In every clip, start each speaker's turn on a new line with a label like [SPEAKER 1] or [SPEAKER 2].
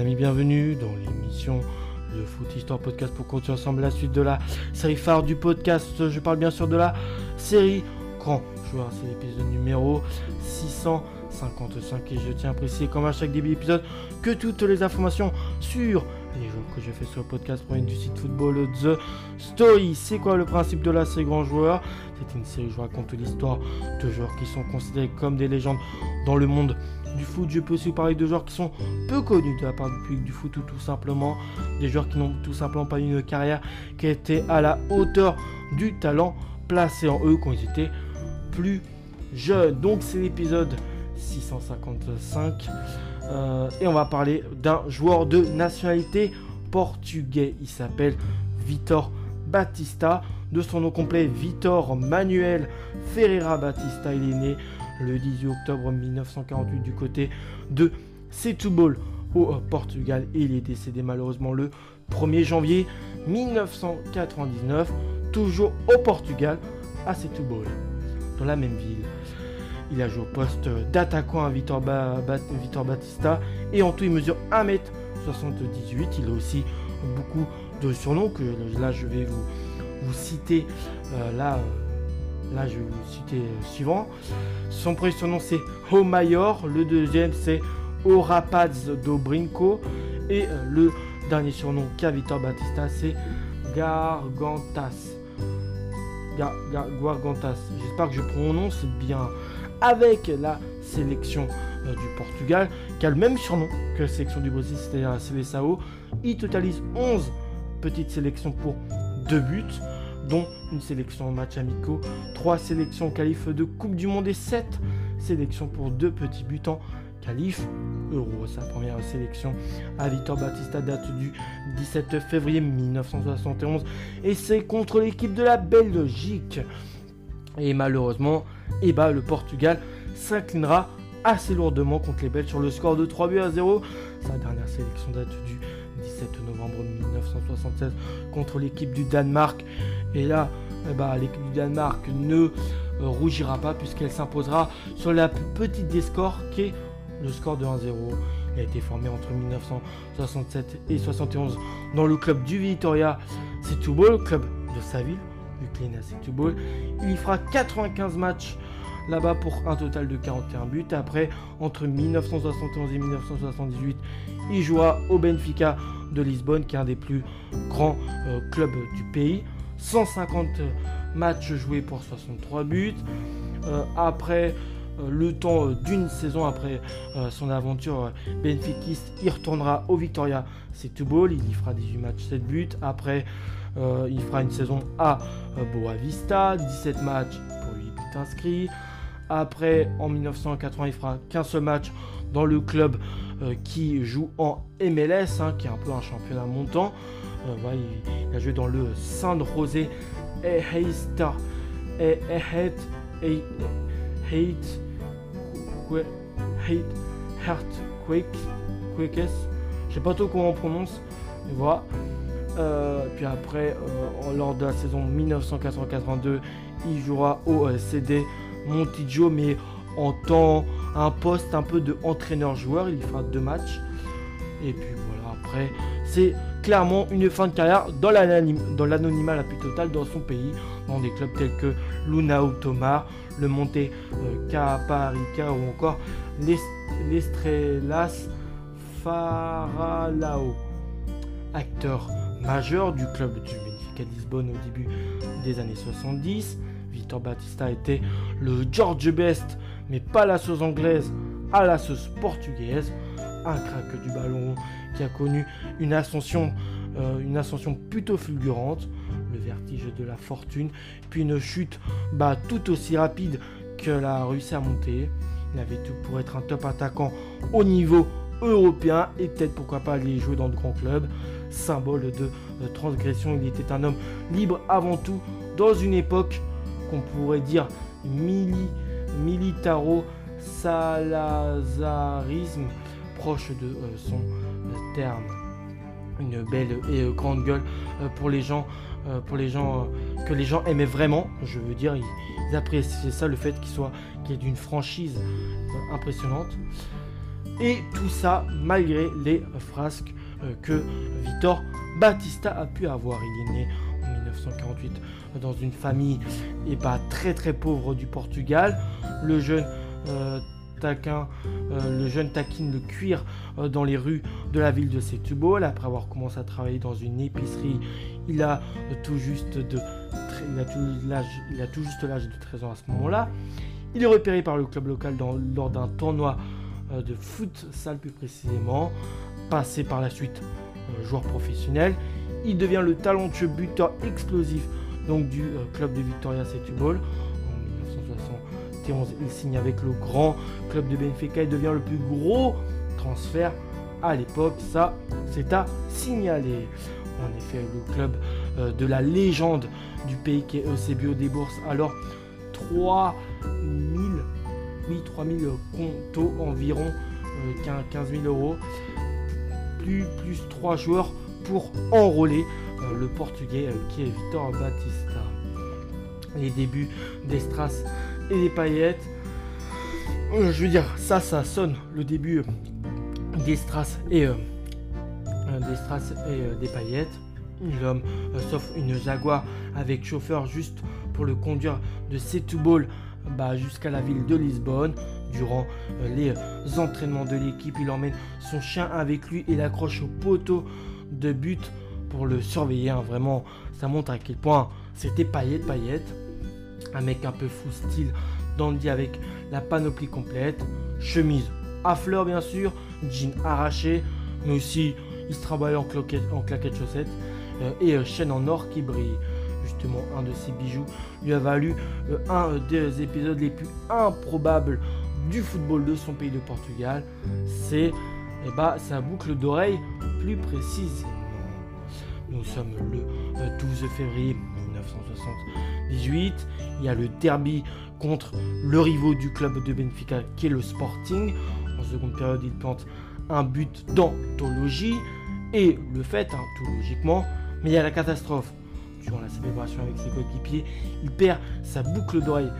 [SPEAKER 1] amis, bienvenue dans l'émission Le Foot Histoire Podcast pour continuer ensemble la suite de la série phare du podcast. Je parle bien sûr de la série Grand Joueur, c'est l'épisode numéro 655 et je tiens à préciser comme à chaque début d'épisode que toutes les informations sur les jeux que je fais sur le podcast proviennent du site football The Story. C'est quoi le principe de la série Grand Joueur? C'est une série où je raconte l'histoire de joueurs qui sont considérés comme des légendes dans le monde du foot. Je peux aussi parler de joueurs qui sont peu connus de la part du public du foot ou tout simplement des joueurs qui n'ont tout simplement pas eu une carrière qui était à la hauteur du talent placé en eux quand ils étaient plus jeunes. Donc c'est l'épisode 655 euh, et on va parler d'un joueur de nationalité portugais. Il s'appelle Vitor Batista. De son nom complet, Vitor Manuel Ferreira Batista. Il est né le 18 octobre 1948 du côté de Setúbal au Portugal et il est décédé malheureusement le 1er janvier 1999 toujours au Portugal à Setúbal dans la même ville. Il a joué au poste d'attaquant à Vitor, Batista et en tout il mesure 1m78. Il a aussi beaucoup de surnoms que là je vais vous, citer euh, là Là, je vais vous citer euh, suivant. Son premier surnom, c'est Mayor. Le deuxième, c'est Rapaz do Brinco. Et euh, le dernier surnom qu'a Victor Batista, c'est Gargantas. Gargantas. J'espère que je prononce bien. Avec la sélection euh, du Portugal, qui a le même surnom que la sélection du Brésil, c'est-à-dire la CVSAO, il totalise 11 petites sélections pour 2 buts dont une sélection en match amicaux, 3 sélections en qualif de Coupe du Monde et 7 sélections pour deux petits buts en qualif Euro. Sa première sélection à Victor Batista date du 17 février 1971 et c'est contre l'équipe de la Belgique. Et malheureusement, eh ben, le Portugal s'inclinera assez lourdement contre les Belges sur le score de 3 buts à 0. Sa dernière sélection date du 17 novembre 1976 contre l'équipe du Danemark. Et là, eh ben, l'équipe du Danemark ne euh, rougira pas puisqu'elle s'imposera sur la petite des scores qui est le score de 1-0. Il a été formé entre 1967 et 71 dans le club du Vitoria Setúbal, club de sa ville, du Clina Setúbal. Il y fera 95 matchs là-bas pour un total de 41 buts. Après, entre 1971 et 1978, il joua au Benfica de Lisbonne, qui est un des plus grands euh, clubs du pays. 150 matchs joués pour 63 buts. Euh, après euh, le temps d'une saison après son aventure benfiquiste, il retournera au Victoria Setúbal, il y fera 18 matchs, 7 buts. Après, il fera une saison à Boavista, 17 matchs pour 8 buts inscrits. Après, en 1980, il fera 15 matchs dans le club euh, qui joue en MLS, hein, qui est un peu un championnat montant. Euh, il, a joué dans le San José Heistar Hate Heartquakes. Je sais pas trop comment on prononce, mais voilà. Euh, puis après, lors de la saison 1982, il jouera au CD Montijo, mais en temps, un poste un peu de entraîneur-joueur. Il fera deux matchs. Et puis voilà, après, c'est clairement une fin de carrière dans l'anonymat la plus totale dans son pays, dans des clubs tels que Lunao Tomar, le Monte euh, Caparica ou encore l'Estrelas Faralao. Acteur majeur du club du Benfica Lisbonne au début des années 70, Victor Batista était le George Best, mais pas la sauce anglaise, à la sauce portugaise. Un crack du ballon qui a connu une ascension, euh, une ascension plutôt fulgurante, le vertige de la fortune, puis une chute bah, tout aussi rapide que a réussi à monter. Il avait tout pour être un top attaquant au niveau européen et peut-être pourquoi pas aller jouer dans de grands clubs. Symbole de, de transgression, il était un homme libre avant tout dans une époque qu'on pourrait dire militaro-salazarisme, proche de euh, son euh, terme. Une belle et grande gueule euh, pour les gens, pour les gens que les gens aimaient vraiment. Je veux dire, ils, appréciaient ça, le fait qu'il soit qu'il ait d'une franchise impressionnante. Et tout ça malgré les frasques euh, que Victor Batista a pu avoir. Il est né en 1948 dans une famille et très très pauvre du Portugal. Le jeune euh, taquin, euh, le jeune taquine le cuir dans les rues de la ville de Setúbal. Après avoir commencé à travailler dans une épicerie, il a tout juste de il a a tout juste l'âge de 13 ans à ce moment-là. Il est repéré par le club local lors d'un tournoi de foot salle plus précisément passé par la suite euh, joueur professionnel. Il devient le talentueux buteur explosif du euh, club de Victoria Setúbal. En 1971, il signe avec le grand club de Benfica et devient le plus gros transfert à l'époque. Ça, c'est à signaler. En effet, le club euh, de la légende du pays qui est Eusebio bourses alors 3000 oui, 3000 comptos environ 15 000 euros plus, plus 3 joueurs pour enrôler euh, le portugais euh, qui est Victor Batista. Les débuts d'Estras et des paillettes. Euh, je veux dire, ça, ça sonne le début d'Estras et, d'Estras et des paillettes. L'homme, sauf une Jaguar avec chauffeur juste pour le conduire de Setúbal bah, jusqu'à la ville de Lisbonne. Durant euh, les euh, entraînements de l'équipe, il emmène son chien avec lui et l'accroche au poteau de but pour le surveiller. Hein. Vraiment, ça montre à quel point c'était paillette, paillette. Un mec un peu fou style dandy avec la panoplie complète. Chemise à fleurs bien sûr, jean arraché, mais aussi il se travaille en, en claquettes chaussettes euh, et chaîne en or qui brille justement un de ses bijoux lui a valu un des épisodes les plus improbables du football de son pays de Portugal, c'est eh ben, sa boucle d'oreille plus précise. Nous sommes le 12 euh, février 1978. Il y a le derby contre le rivaux du club de Benfica qui est le Sporting. En seconde période, il plante un but d'anthologie. Et le fait, hein, tout logiquement, mais il y a la catastrophe. Durant la célébration avec ses coéquipiers, il perd sa boucle d'oreille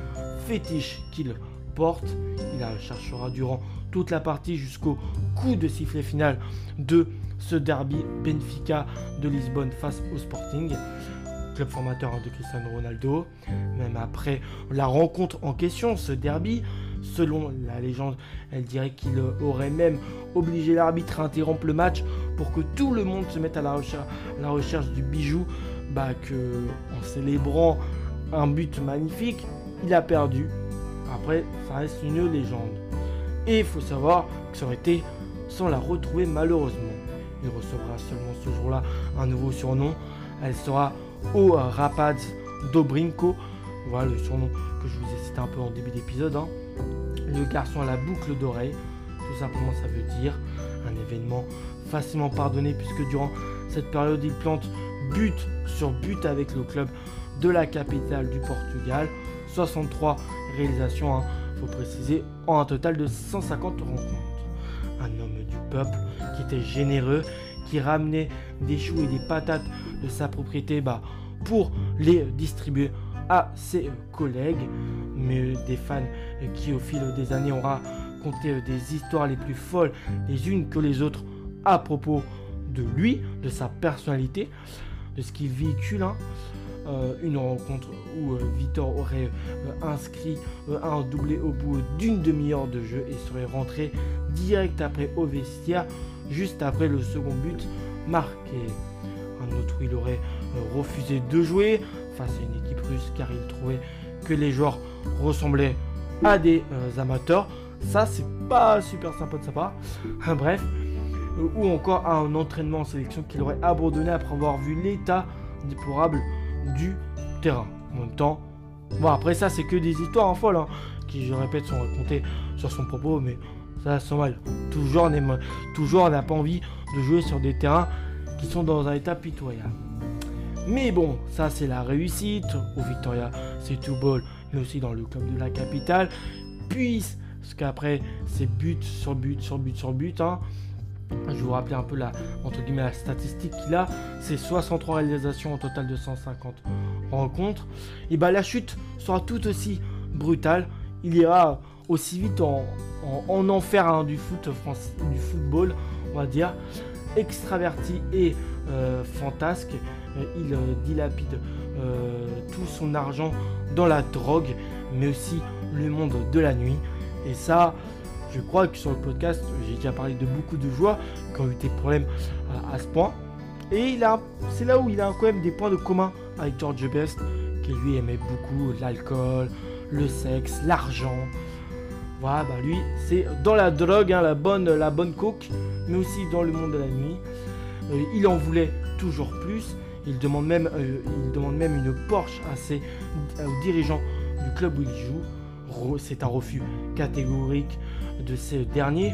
[SPEAKER 1] fétiche qu'il porte. Il la cherchera durant toute la partie jusqu'au coup de sifflet final de ce derby Benfica de Lisbonne face au Sporting, club formateur de Cristiano Ronaldo. Même après la rencontre en question, ce derby, selon la légende, elle dirait qu'il aurait même obligé l'arbitre à interrompre le match pour que tout le monde se mette à la recherche, la recherche du bijou, bah que en célébrant un but magnifique, il a perdu après, ça reste une légende. Et il faut savoir que ça aurait été sans la retrouver malheureusement. Il recevra seulement ce jour-là un nouveau surnom. Elle sera au Rapads Dobrinko. Voilà le surnom que je vous ai cité un peu en début d'épisode. Hein. Le garçon à la boucle d'oreille. Tout simplement, ça veut dire un événement facilement pardonné puisque durant cette période, il plante but sur but avec le club de la capitale du Portugal. 63 réalisations, hein, faut préciser, en un total de 150 rencontres. Un homme du peuple qui était généreux, qui ramenait des choux et des patates de sa propriété bah, pour les distribuer à ses collègues, mais des fans qui au fil des années ont raconté des histoires les plus folles les unes que les autres à propos de lui, de sa personnalité, ce qu'il véhicule. Hein. Euh, une rencontre où euh, Victor aurait euh, inscrit un doublé au bout d'une demi-heure de jeu et serait rentré direct après au vestiaire, juste après le second but marqué. Un autre où il aurait refusé de jouer face à une équipe russe car il trouvait que les joueurs ressemblaient à des amateurs. Ça, c'est pas super sympa de sa part. Bref. Ou encore à un entraînement en sélection qu'il aurait abandonné après avoir vu l'état déplorable du terrain. En même temps, bon après ça c'est que des histoires en folle hein, qui je répète sont racontées sur son propos, mais ça sent mal. Toujours on toujours n'a pas envie de jouer sur des terrains qui sont dans un état pitoyable. Mais bon, ça c'est la réussite au Victoria, c'est tout bol, mais aussi dans le club de la capitale. Puis, ce qu'après c'est but sur but sur but sur but, hein, je vous rappeler un peu la, entre guillemets, la statistique qu'il a, c'est 63 réalisations en total de 150 rencontres. Et bah la chute sera tout aussi brutale. Il ira aussi vite en, en, enfer hein, du, foot, du football, on va dire, extraverti et euh, fantasque. Euh, il dilapide tout son argent dans la drogue, mais aussi le monde de la nuit. Et ça, je crois que sur le podcast, j'ai déjà parlé de beaucoup de joueurs qui ont eu des problèmes à, ce point. Et c'est là où il a quand même des points de commun avec George Best, qui lui aimait beaucoup l'alcool, le sexe, l'argent. Voilà, bah lui, c'est dans la drogue, hein, la, bonne, la bonne coke, mais aussi dans le monde de la nuit. Euh, il en voulait toujours plus. Il demande même, euh, il demande même une Porsche à ses, aux dirigeants du club où il joue. C'est un refus catégorique de ces derniers,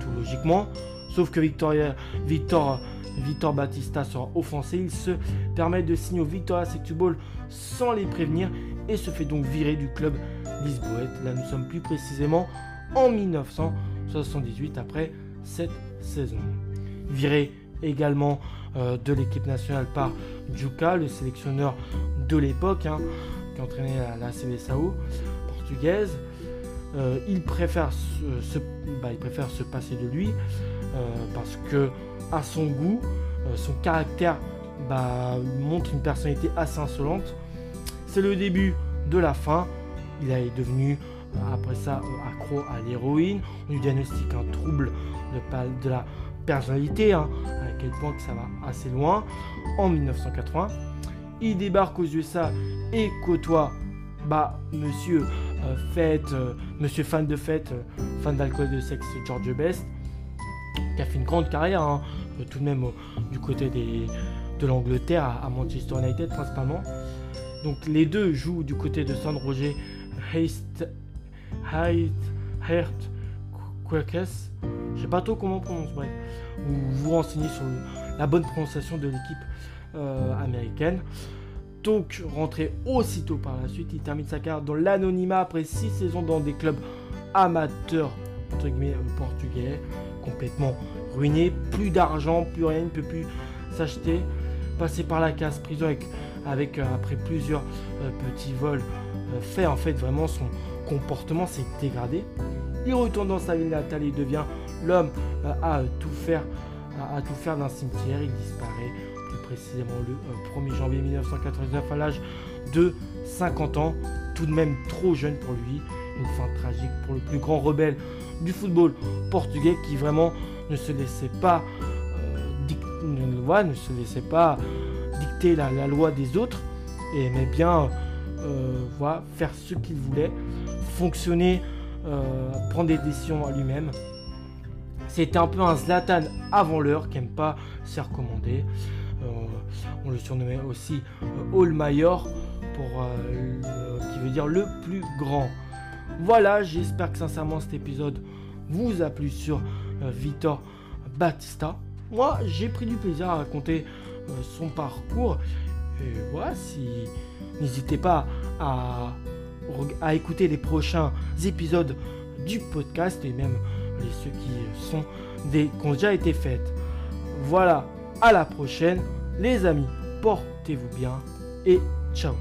[SPEAKER 1] tout logiquement. Sauf que Victoria, Victor, Victor Batista sera offensé. Il se permet de signer au Victoria Ball sans les prévenir et se fait donc virer du club lisboète. Là, nous sommes plus précisément en 1978 après cette saison. Viré également euh, de l'équipe nationale par Juka, le sélectionneur de l'époque, hein, qui entraînait la, la CVSAO Euh, il, préfère se, bah, il préfère se passer de lui euh, parce que à son goût, euh, son caractère bah, montre une personnalité assez insolente. C'est le début de la fin. Il est devenu après ça accro à l'héroïne. On lui diagnostique un trouble de, la personnalité, hein, à quel point que ça va assez loin. En 1980, il débarque aux USA et côtoie bah, monsieur fête, euh, monsieur fan de fête, euh, fan d'alcool de sexe, George Best, qui a fait une grande carrière, hein, tout de même du côté de l'Angleterre à, Manchester United principalement. Donc les deux jouent du côté de San Roger Heist, Heart Quakes. Je sais pas trop comment on prononce, bref. Vous vous renseignez sur la bonne prononciation de l'équipe américaine donc rentré aussitôt par la suite. Il termine sa carrière dans l'anonymat après 6 saisons dans des clubs amateurs, entre guillemets, euh, portugais, complètement ruiné. Plus d'argent, plus rien, ne peut plus s'acheter. Passé par la case prison avec, avec euh, après plusieurs euh, petits vols fait en fait vraiment son comportement s'est dégradé. Il retourne dans sa ville natale et devient l'homme à tout faire à tout faire d'un cimetière. Il disparaît précisément le 1er euh, janvier 1999 à l'âge de 50 ans, tout de même trop jeune pour lui. Une fin tragique pour le plus grand rebelle du football portugais qui vraiment ne se laissait pas, euh, ne, se laissait pas dicter la, loi des autres et aimait bien euh, voilà, faire ce qu'il voulait, fonctionner, prendre des décisions à lui-même. C'était un peu un Zlatan avant l'heure qui n'aime pas se recommander. Euh, on le surnommait aussi euh, All Mayor, pour, euh, qui veut dire le plus grand. Voilà, j'espère que sincèrement cet épisode vous a plu sur Victor Batista. Moi, j'ai pris du plaisir à raconter son parcours. Et voilà, si n'hésitez pas à, écouter les prochains épisodes du podcast et même les ceux qui sont ont déjà été faits. Voilà, à la prochaine. Les amis, portez-vous bien et ciao